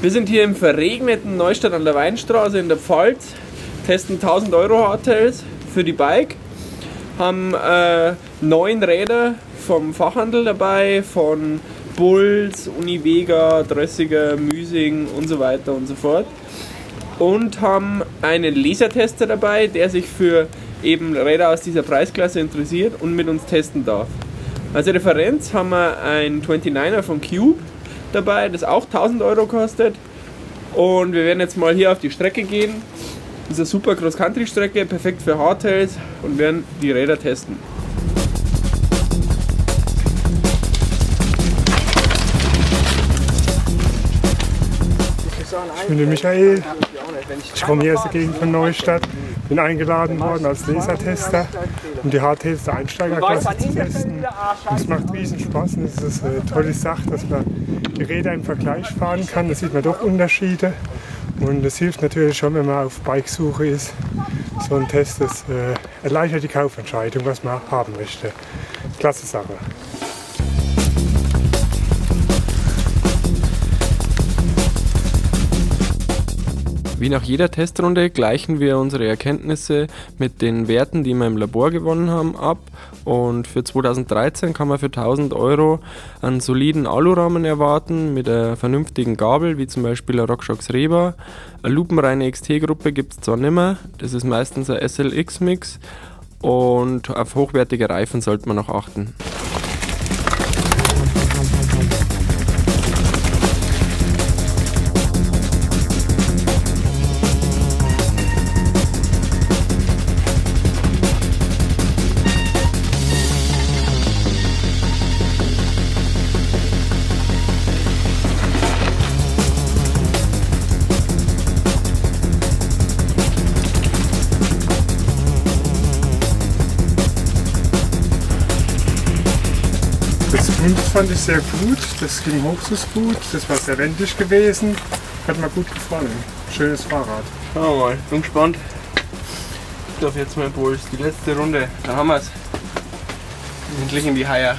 Wir sind hier im verregneten Neustadt an der Weinstraße in der Pfalz, testen 1000 Euro Hardtails für die Bike, haben äh, neun Räder vom Fachhandel dabei, von Bulls, Univega, Drössiger, Müsing und so weiter und so fort. Und haben einen Lasertester dabei, der sich für eben Räder aus dieser Preisklasse interessiert und mit uns testen darf. Als Referenz haben wir ein 29er von Cube dabei, das auch 1000 Euro kostet. Und wir werden jetzt mal hier auf die Strecke gehen. Das ist eine super Cross-Country-Strecke, perfekt für Hardtails und werden die Räder testen. Ich bin der Michael. Ich komme hier aus der Gegend von Neustadt. Bin eingeladen worden als Lasertester, um die der Einsteigerklasse zu testen. Und es macht riesen Spaß und es ist eine tolle Sache, dass man die Räder im Vergleich fahren kann. Da sieht man doch Unterschiede. Und das hilft natürlich schon, wenn man auf Bikesuche ist. So ein Test das, äh, erleichtert die Kaufentscheidung, was man haben möchte. Klasse Sache. Wie nach jeder Testrunde gleichen wir unsere Erkenntnisse mit den Werten, die wir im Labor gewonnen haben, ab. Und für 2013 kann man für 1000 Euro einen soliden Alurahmen erwarten mit einer vernünftigen Gabel, wie zum Beispiel eine RockShox Reba. Eine lupenreine XT-Gruppe gibt es zwar nicht mehr, das ist meistens ein SLX-Mix. Und auf hochwertige Reifen sollte man noch achten. Das Fund fand ich sehr gut. Das ging hoch so gut. Das war sehr wendig gewesen. Hat mir gut gefallen. Schönes Fahrrad. Schauen wir mal, bin gespannt. Ich darf jetzt mal Puls. Die letzte Runde, da haben wir es. Endlich in die Haier.